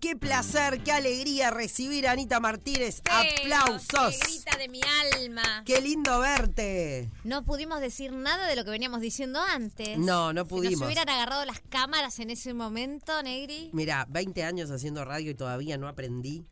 qué placer, qué alegría recibir a Anita Martínez. Pero, Aplausos. ¡Qué grita de mi alma! Qué lindo verte. No pudimos decir nada de lo que veníamos diciendo antes. No, no Si pudimos. nos hubieran agarrado las cámaras en ese momento, Negri. Mira, 20 años haciendo radio y todavía no aprendí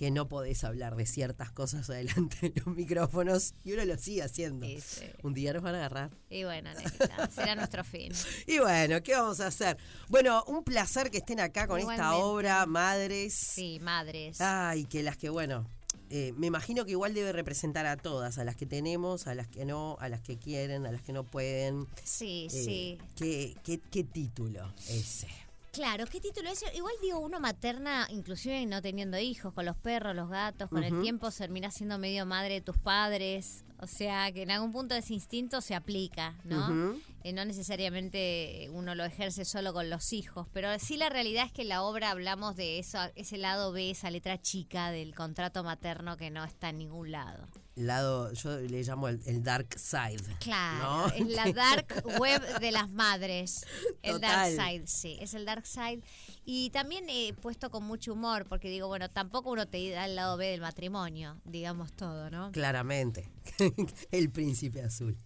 que no podés hablar de ciertas cosas adelante de los micrófonos y uno lo sigue haciendo. Sí, sí. Un día nos van a agarrar. Y bueno, Negrita, será nuestro fin. Y bueno, ¿qué vamos a hacer? Bueno, un placer que estén acá con esta obra, Madres. Sí, madres. Ay, que las que, bueno, eh, me imagino que igual debe representar a todas, a las que tenemos, a las que no, a las que quieren, a las que no pueden. Sí, Eh, sí. ¿qué, qué, qué título ese? Claro, ¿qué título es? Igual digo uno materna, inclusive no teniendo hijos, con los perros, los gatos, con el tiempo terminás siendo medio madre de tus padres. O sea, que en algún punto ese instinto se aplica, ¿no? Eh, no necesariamente uno lo ejerce solo con los hijos, pero sí la realidad es que en la obra hablamos de eso, ese lado B, esa letra chica del contrato materno que no está en ningún lado. Lado, yo le llamo el, el dark side. Claro, ¿no? es la dark web de las madres. El dark side, sí, es el dark side. Y también he puesto con mucho humor, porque digo, bueno, tampoco uno te da el lado B del matrimonio, digamos todo, ¿no? Claramente. el príncipe azul.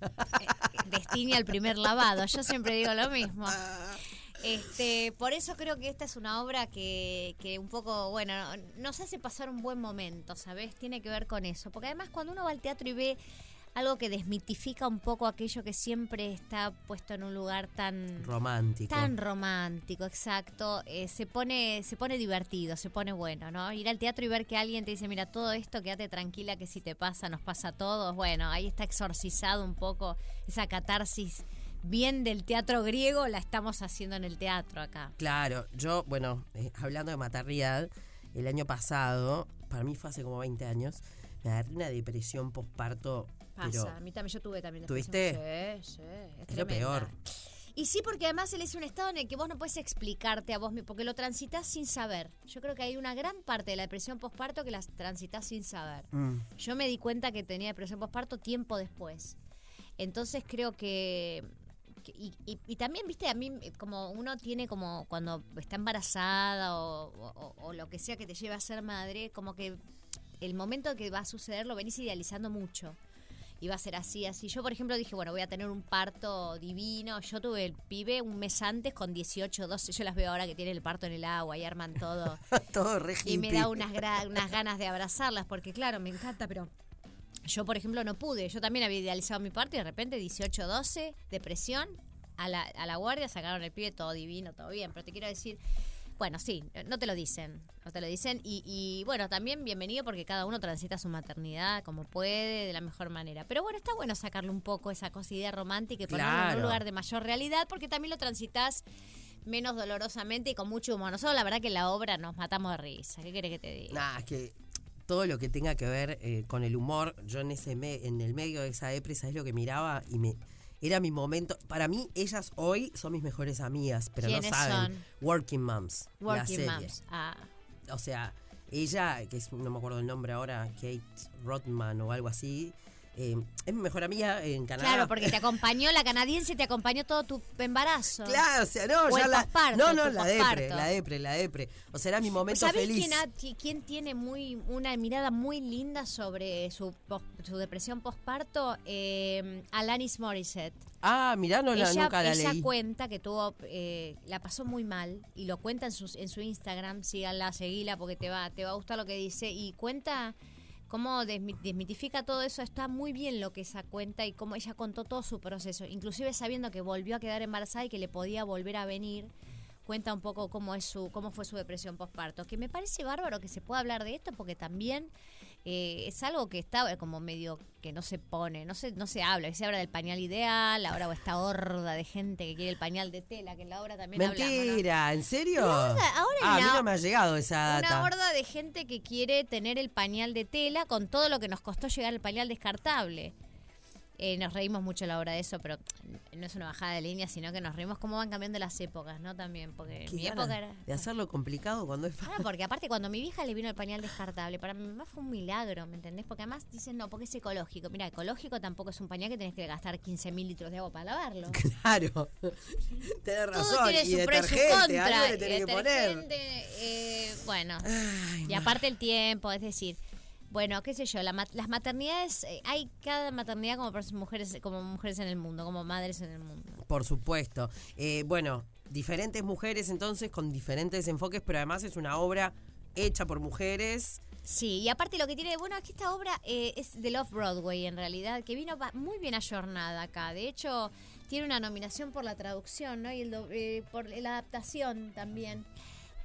Destini al primer lavado, yo siempre digo lo mismo. Este, por eso creo que esta es una obra que, que un poco, bueno, nos hace pasar un buen momento, ¿sabes? Tiene que ver con eso. Porque además cuando uno va al teatro y ve algo que desmitifica un poco aquello que siempre está puesto en un lugar tan Romántico. tan romántico, exacto, eh, se pone se pone divertido, se pone bueno, ¿no? Ir al teatro y ver que alguien te dice, mira, todo esto, quédate tranquila que si te pasa, nos pasa a todos. Bueno, ahí está exorcizado un poco esa catarsis bien del teatro griego, la estamos haciendo en el teatro acá. Claro, yo, bueno, eh, hablando de maternidad, el año pasado, para mí fue hace como 20 años, me agarré una depresión postparto, Pasa, pero a mí también yo tuve también. ¿Tuviste? Sí, sí, es, es lo peor. Y sí, porque además él es un estado en el que vos no puedes explicarte a vos mismo, porque lo transitas sin saber. Yo creo que hay una gran parte de la depresión postparto que la transitas sin saber. Mm. Yo me di cuenta que tenía depresión postparto tiempo después. Entonces creo que... Y, y- y también, viste, a mí eh, como uno tiene como cuando está embarazada o, o- o lo que sea que te lleve a ser madre, como que el momento que va a suceder lo venís idealizando mucho. Y va a ser así, así. Yo, por ejemplo, dije, bueno, voy a tener un parto divino. Yo tuve el pibe un mes antes con 18, 12. Yo las veo ahora que tienen el parto en el agua y arman todo. Todo Y me da unas, unas ganas de abrazarlas, porque claro, me encanta, pero yo, por ejemplo, no pude. Yo también había idealizado mi parte y de repente 18, 12, depresión, a la, a la guardia sacaron el pibe, todo divino, todo bien. Pero te quiero decir, bueno, sí, no te lo dicen, no te lo dicen. Y, y, bueno, también bienvenido porque cada uno transita su maternidad como puede, de la mejor manera. Pero bueno, está bueno sacarle un poco esa cosa idea romántica y ponerlo en Claro. un lugar de mayor realidad porque también lo transitas menos dolorosamente y con mucho humor. Nosotros la verdad que en la obra nos matamos de risa. ¿Qué querés que te diga? Nah, es que todo lo que tenga que ver eh, con el humor, yo en ese me- en el medio de esa depresa es lo que miraba y me era mi momento. Para mí, ellas hoy son mis mejores amigas, pero no ¿Quiénes saben. son? Working Moms. la Working serie. Moms. Ah, O sea, ella, que es, no me acuerdo el nombre ahora, Kate Rodman o algo así, eh, es mi mejor amiga en Canadá. claro, porque te acompañó la canadiense, te acompañó todo tu embarazo. Claro, o sea, no, O ya el la. posparto, no, no, la depre, posparto. la depre, la depre. O sea, era mi momento ¿Sabés feliz. quién, quién tiene muy una mirada muy linda sobre su, su depresión postparto? Eh, Alanis Morissette. Ah, mirá, no la, ella nunca la ella leí. cuenta que tuvo eh, la pasó muy mal y lo cuenta en su, en su Instagram síganla seguila porque te va te va a gustar lo que dice y cuenta cómo desmi- desmitifica todo eso está muy bien lo que esa cuenta y cómo ella contó todo su proceso. Inclusive sabiendo que volvió a quedar embarazada y que le podía volver a venir cuenta un poco cómo es su cómo fue su depresión postparto. Que me parece bárbaro que se pueda hablar de esto porque también eh, es algo que está eh, como medio que no se pone, no se, no se habla, se habla del pañal ideal, ahora o esta horda de gente que quiere el pañal de tela, que en la obra también hablamos, ¿no? Mentira, ¿en serio? horda- ahora ah, a en mí la- no me ha llegado esa data. Una horda de gente que quiere tener el pañal de tela con todo lo que nos costó llegar al pañal descartable. Eh, nos reímos mucho a la hora de eso, pero no es una bajada de línea, sino que nos reímos cómo van cambiando las épocas, ¿no? También, porque mi época era... De hacerlo complicado cuando es Ah, porque aparte cuando a mi vieja le vino el pañal descartable, para mi mamá fue un milagro, ¿me entendés? Porque además dicen, no, porque es ecológico. Mira, ecológico tampoco es un pañal que tenés que gastar 15 mil litros de agua para lavarlo. Claro. Tenés razón. Todo tiene y su y su detergente, contra. algo le tenés Y que poner. detergente, eh, bueno, Ay, y aparte el tiempo, es decir, bueno, qué sé yo, la las maternidades, eh, hay cada maternidad como mujeres, como mujeres en el mundo, como madres en el mundo. Por supuesto. Eh, bueno, diferentes mujeres entonces con diferentes enfoques, pero además es una obra hecha por mujeres. Sí, y aparte lo que tiene de bueno es que esta obra eh, es del Off-Broadway en realidad, que vino muy bien ayornada acá. De hecho, tiene una nominación por la traducción, ¿no? Y el eh, por la adaptación también.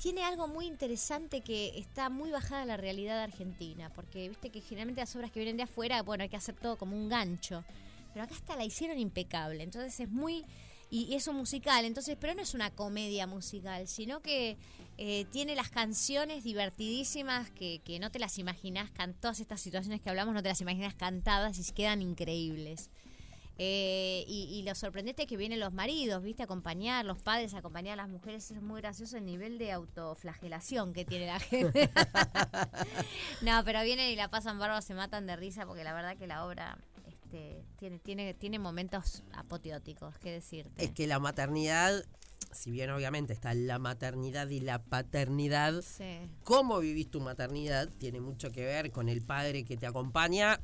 Tiene algo muy interesante que está muy bajada la realidad argentina, porque viste que generalmente las obras que vienen de afuera, bueno, hay que hacer todo como un gancho. Pero acá hasta la hicieron impecable, entonces es muy... Y, y es un musical, entonces, pero no es una comedia musical, sino que eh, tiene las canciones divertidísimas que, que no te las imaginas, can, todas estas situaciones que hablamos no te las imaginas cantadas y quedan increíbles. Eh, y, y lo sorprendente es que vienen los maridos, ¿viste? Acompañar, los padres acompañar a las mujeres. Es muy gracioso el nivel de autoflagelación que tiene la gente. no, pero vienen y la pasan bárbaro, se matan de risa porque la verdad que la obra este, tiene, tiene, tiene momentos apoteóticos, qué decirte. Es que la maternidad, si bien obviamente está la maternidad y la paternidad, Sí. cómo vivís tu maternidad tiene mucho que ver con el padre que te acompaña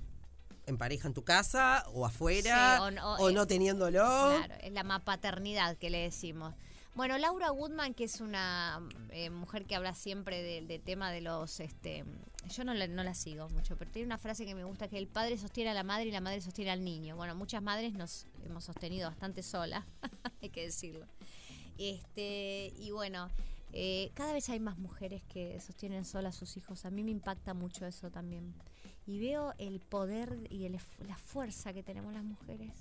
en pareja en tu casa o afuera Sí, o no- o eh, teniéndolo. Claro, es la mapaternidad que le decimos. Bueno, Laura Woodman, que es una eh, mujer que habla siempre del del tema de los... este Yo no la, no la sigo mucho, pero tiene una frase que me gusta, que el padre sostiene a la madre y la madre sostiene al niño. Bueno, muchas madres nos hemos sostenido bastante solas, hay que decirlo. Este Y bueno, eh, cada vez hay más mujeres que sostienen solas a sus hijos. A mí me impacta mucho eso también. Y veo el poder y el la fuerza que tenemos las mujeres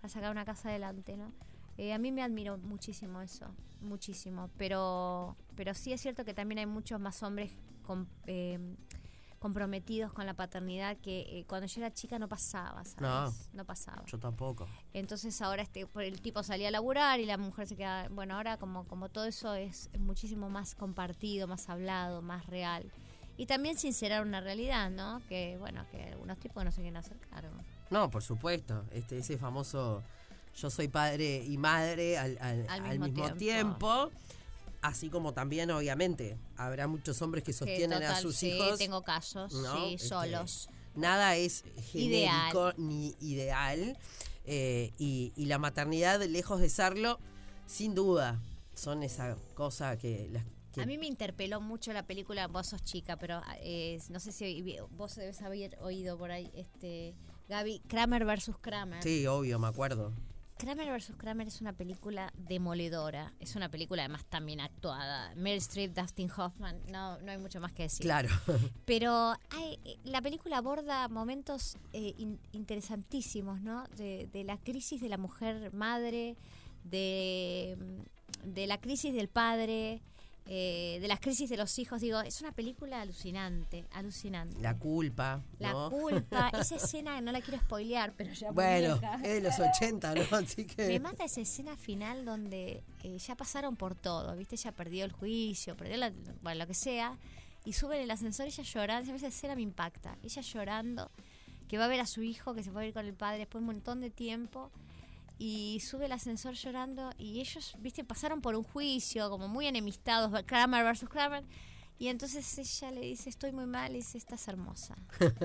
para sacar una casa adelante, ¿no? Eh, a mí me admiro muchísimo eso, muchísimo. Pero, pero sí es cierto que también hay muchos más hombres eh, comprometidos con la paternidad que eh, cuando yo era chica no pasaba, ¿sabes? No, pasaba. Yo tampoco. Entonces ahora este el tipo salía a laburar y la mujer se queda, bueno, ahora como como todo eso es muchísimo más compartido, más hablado, más real. Y también sincerar una realidad, ¿no? Que bueno, que algunos tipos no se quieren hacer cargo. No, por supuesto. Este, ese famoso yo soy padre y madre al, al- Al al mismo tiempo. tiempo. Así como también, obviamente, habrá muchos hombres que Que sostienen a sus sí, hijos. tengo casos, ¿no? sí, Este, solos. Nada es Ideal. genérico ni ideal. eh, y, y la maternidad, lejos de serlo, sin duda, son esa cosa que... Las, A mí me interpeló mucho la película, vos sos chica, pero eh, no sé si vos debes haber oído por ahí, este Gaby, Kramer versus Kramer. sí, obvio, me acuerdo. Kramer vs. Kramer es una película demoledora. Es una película además también actuada. Meryl Streep, Dustin Hoffman, no, no hay mucho más que decir. Claro. Pero hay, eh, la película aborda momentos eh, in- interesantísimos, ¿no? De, de la crisis de la mujer madre, de, de la crisis del padre, eh, de las crisis de los hijos. Digo, es una película alucinante, alucinante. La culpa, La ¿no? culpa, esa escena no la quiero spoilear, pero ya Bueno, es de los 80, ¿no? Así que... Me mata esa escena final donde eh, ya pasaron por todo, ¿viste? Ya perdió el juicio, perdió la, bueno, lo que sea, y sube en el ascensor ella llorando, esa escena me impacta, ella llorando, que va a ver a su hijo, que se va a ir con el padre después de un montón de tiempo, y sube el ascensor llorando, y ellos, ¿viste? Pasaron por un juicio, como muy enemistados, Kramer versus Kramer, y entonces ella le dice, estoy muy mal, y dice, estás hermosa.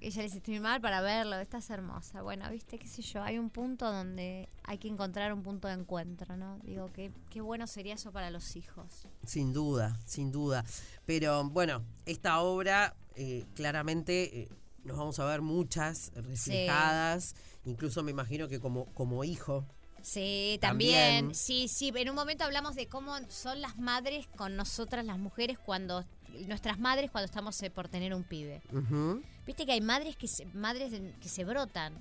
Ella le dice, estoy muy mal para verlo, estás hermosa. Bueno, viste, qué sé yo, hay un punto donde hay que encontrar un punto de encuentro, ¿no? Digo, que qué bueno sería eso para los hijos. Sin duda, sin duda. Pero bueno, esta obra eh, claramente eh, nos vamos a ver muchas reflejadas. Incluso me imagino que como, como hijo. Sí, también. También. Sí, sí, en un momento hablamos de cómo son las madres con nosotras, las mujeres, cuando nuestras madres cuando estamos eh, por tener un pibe. Viste que hay madres que se, madres que se brotan.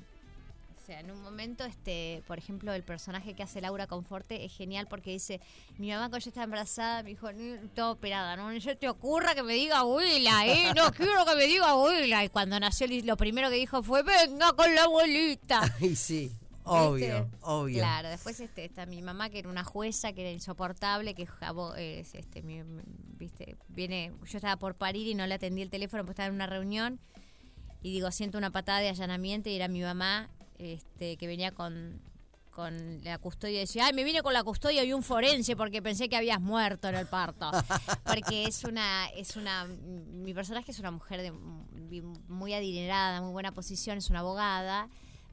Sea, en un momento, este, por ejemplo, el personaje que hace Laura Conforte es genial porque dice, mi mamá cuando yo estaba embarazada me dijo, todo operada, no se te ocurra que me diga abuela, eh, no quiero que me diga abuela. Y cuando nació lo primero que dijo fue, venga con la abuelita. Ay, sí. Obvio, obvio. Claro, después este, está mi mamá que era una jueza, que era insoportable, que es, este, viste, viene, yo estaba por parir y no le atendí el teléfono porque estaba en una reunión y digo, siento una patada de allanamiento y era mi mamá este, que venía con, con la custodia y decía, ay, me vine con la custodia y un forense porque pensé que habías muerto en el parto. Porque es una, es una, mi personaje es una mujer de, muy adinerada, muy buena posición, es una abogada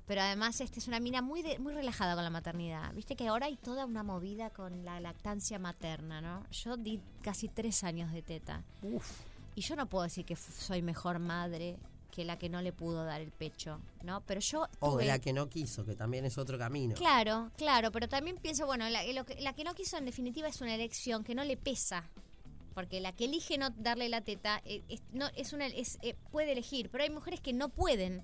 pero además este es una mina muy muy relajada con la maternidad. Viste que ahora hay toda una movida con la lactancia materna, ¿no? Yo di casi tres años de teta. Y yo no puedo decir que soy mejor madre que la que no le pudo dar el pecho, ¿no? Pero yo... O la que no quiso, que también es otro camino. Claro, claro, pero también pienso, bueno, la, que, no quiso en definitiva es una elección que no le pesa, porque la que elige no darle la teta eh, no, es una, es, eh, puede elegir, pero hay mujeres que no pueden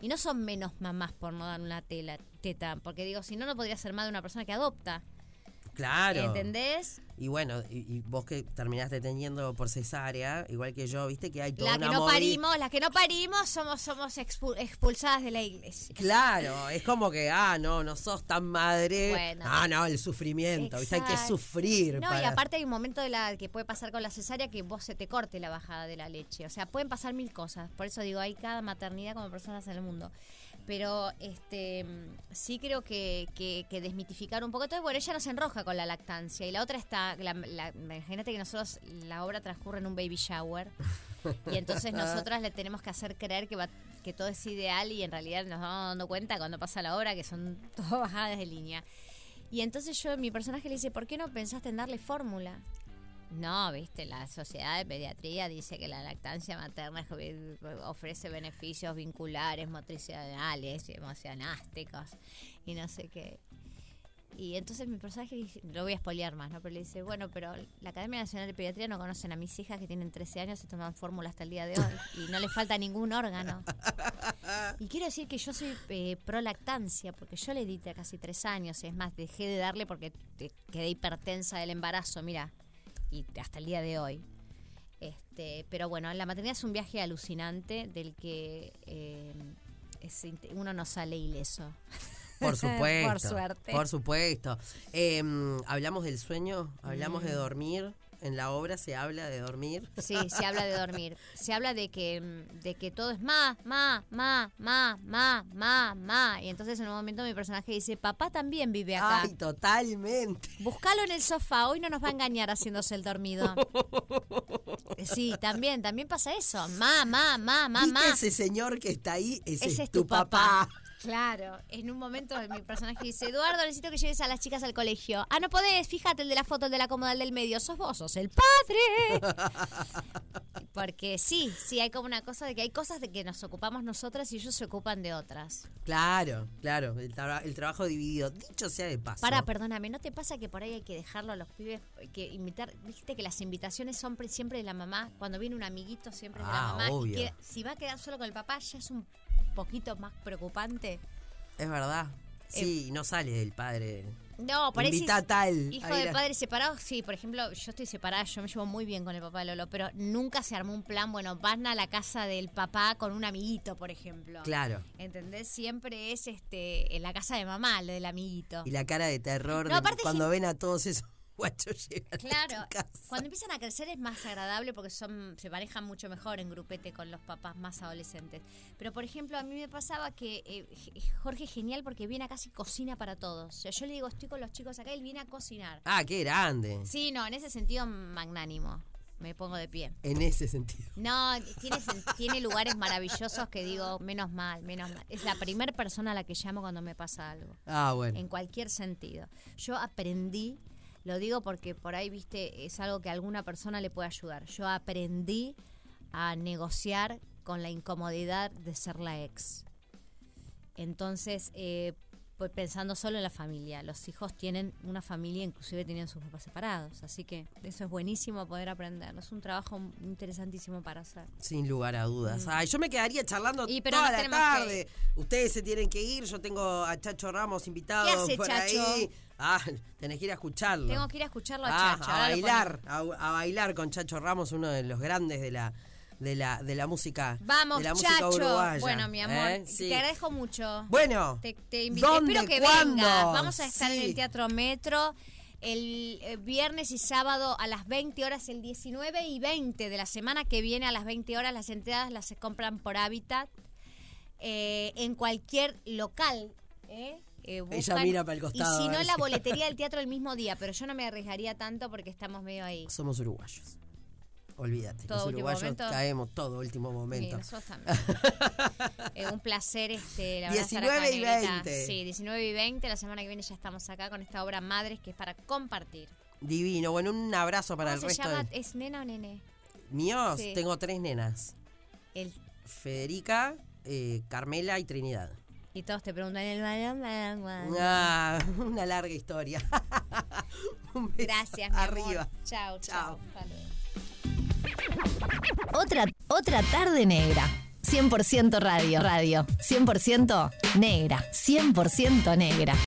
y no son menos mamás por no dar una tela, teta, porque digo, si no, no podría ser más de una persona que adopta. Claro. ¿Entendés? Y bueno, y, vos que terminaste teniendo por cesárea, igual que yo, viste que hay toda la que no parimos, las que no parimos somos somos expulsadas de la iglesia. Claro, es como que ah, no, no sos tan madre. ah, no, el sufrimiento, ¿viste? hay que sufrir. No, y aparte hay un momento de la que puede pasar con la cesárea que vos se te corte la bajada de la leche, o sea, pueden pasar mil cosas. Por eso digo, hay cada maternidad como personas en el mundo pero este sí creo que, que, desmitificar un poco. Entonces, bueno, ella nos enroja con la lactancia. Y la otra está, imagínate que nosotros, la obra transcurre en un baby shower. Y entonces nosotras le tenemos que hacer creer que, va, que todo es ideal y en realidad nos vamos dando cuenta cuando pasa la obra que son todo bajadas de línea. Y entonces yo, mi personaje le dice, ¿por qué no pensaste en darle fórmula? No, viste, la Sociedad de Pediatría dice que la lactancia materna ofrece beneficios vinculares, motricionales, emocionásticos y no sé qué. Y entonces mi personaje lo voy a spoilear más, ¿no? Pero le dice, bueno, pero la Academia Nacional de Pediatría no conocen a mis hijas que tienen 13 años y toman fórmula hasta el día de hoy y no les falta ningún órgano. Y quiero decir que yo soy eh, pro lactancia porque yo le di casi tres años y es más, dejé de darle porque quedé hipertensa del embarazo, mira, y hasta el día de hoy. Este, pero bueno, la maternidad es un viaje alucinante del que eh, uno no sale ileso. Por supuesto. por suerte. Por supuesto. Em, hablamos del sueño, hablamos de mm. dormir en la obra se habla de dormir. Sí, se habla de dormir. Se habla de que, de que todo es ma, ma, ma, ma, ma, ma, ma. Y entonces en un momento mi personaje dice, papá también vive acá. Ay, totalmente. Búscalo en el sofá, hoy no nos va a engañar haciéndose el dormido. Sí, también, también pasa eso. Ma, ma, ma, ma, ma. ese señor que está ahí? Ese, es tu, papá. Claro, en un momento mi personaje dice, Eduardo, necesito que lleves a las chicas al colegio. Ah, no podés, fíjate el de la foto, el de la cómoda, el del medio, sos vos, sos el padre. Porque sí, sí, hay como una cosa de que hay cosas de que nos ocupamos nosotras y ellos se ocupan de otras. Claro, claro, el, trabajo dividido, dicho sea de paso. Para, perdóname, ¿no te pasa que por ahí hay que dejarlo a los pibes, que invitar, viste que las invitaciones son siempre de la mamá, cuando viene un amiguito siempre de la ah, mamá, obvio. y que si va a quedar solo con el papá ya es un poquito más preocupante. Es verdad. Sí, no sale del padre. No, parece. Tal. Hijo de padres separados, sí, por ejemplo, yo estoy separada, yo me llevo muy bien con el papá de Lolo, pero nunca se armó un plan, bueno, van a la casa del papá con un amiguito, por ejemplo. Claro. ¿Entendés? Siempre es este en la casa de mamá, lo del amiguito. Y la cara de terror cuando ven a todos esos Claro, cuando empiezan a crecer es más agradable porque son se manejan mucho mejor en grupete con los papás más adolescentes. Pero por ejemplo, a mí me pasaba que eh, Jorge es genial porque viene acá y cocina para todos. O sea, yo le digo, estoy con los chicos acá, él viene a cocinar. Ah, qué grande. Sí, no, en ese sentido magnánimo me pongo de pie. En ese sentido. No, tiene, tiene lugares maravillosos que digo, menos mal, menos mal. Es la primera persona a la que llamo cuando me pasa algo. Ah, bueno. En cualquier sentido. Yo aprendí lo digo porque por ahí, viste, es algo que a alguna persona le puede ayudar. Yo aprendí a negociar con la incomodidad de ser la ex. Entonces, eh, pensando solo en la familia. Los hijos tienen una familia, inclusive tenían sus papás separados. Así que eso es buenísimo poder aprender. Es un trabajo interesantísimo para hacer. Sin lugar a dudas. Ay, yo me quedaría charlando Y, pero toda la tarde. Ustedes se tienen que ir. Yo tengo a Chacho Ramos invitado ¿Qué hace por Chacho? ahí. Ah, tenés que ir a escucharlo. Tengo que ir a escucharlo a Ah, Chacho. a bailar, a, a bailar con Chacho Ramos, uno de los grandes de la de la de la música Vamos, de la música Chacho. uruguaya, Bueno, mi amor, ¿eh? Sí. te agradezco mucho. Bueno, Te, te invito. ¿dónde, Espero que cuándo? vengas. Vamos a estar en el Teatro Metro el eh, viernes y sábado a las 20 horas, el 19 y 20 de la semana que viene a las 20 horas. Las entradas las se compran por Habitat eh, en cualquier local. ¿eh? Eh, Ella mira para el costado, Y si no, la boletería del teatro el mismo día. Pero yo no me arriesgaría tanto porque estamos medio ahí. Somos uruguayos. Olvídate, Todo los uruguayos momento. caemos todo último Sí, momento. nosotros también. Eh, un placer, este, la verdad, estar acá, 19 y Negrita. 20. Sí, 19 y 20. La semana que viene ya estamos acá con esta obra Madres que es para compartir. Divino. Bueno, un abrazo para ¿Cómo el se resto llama? de ¿Es nena o nene? míos. Sí. Tengo tres nenas. El, Federica, eh, Carmela y Trinidad. y todos te preguntan el. Ah, una larga historia. Un beso. Gracias, mi Arriba. Chao, chao. Otra, otra tarde negra. 100% radio. Radio. 100% negra. 100% negra.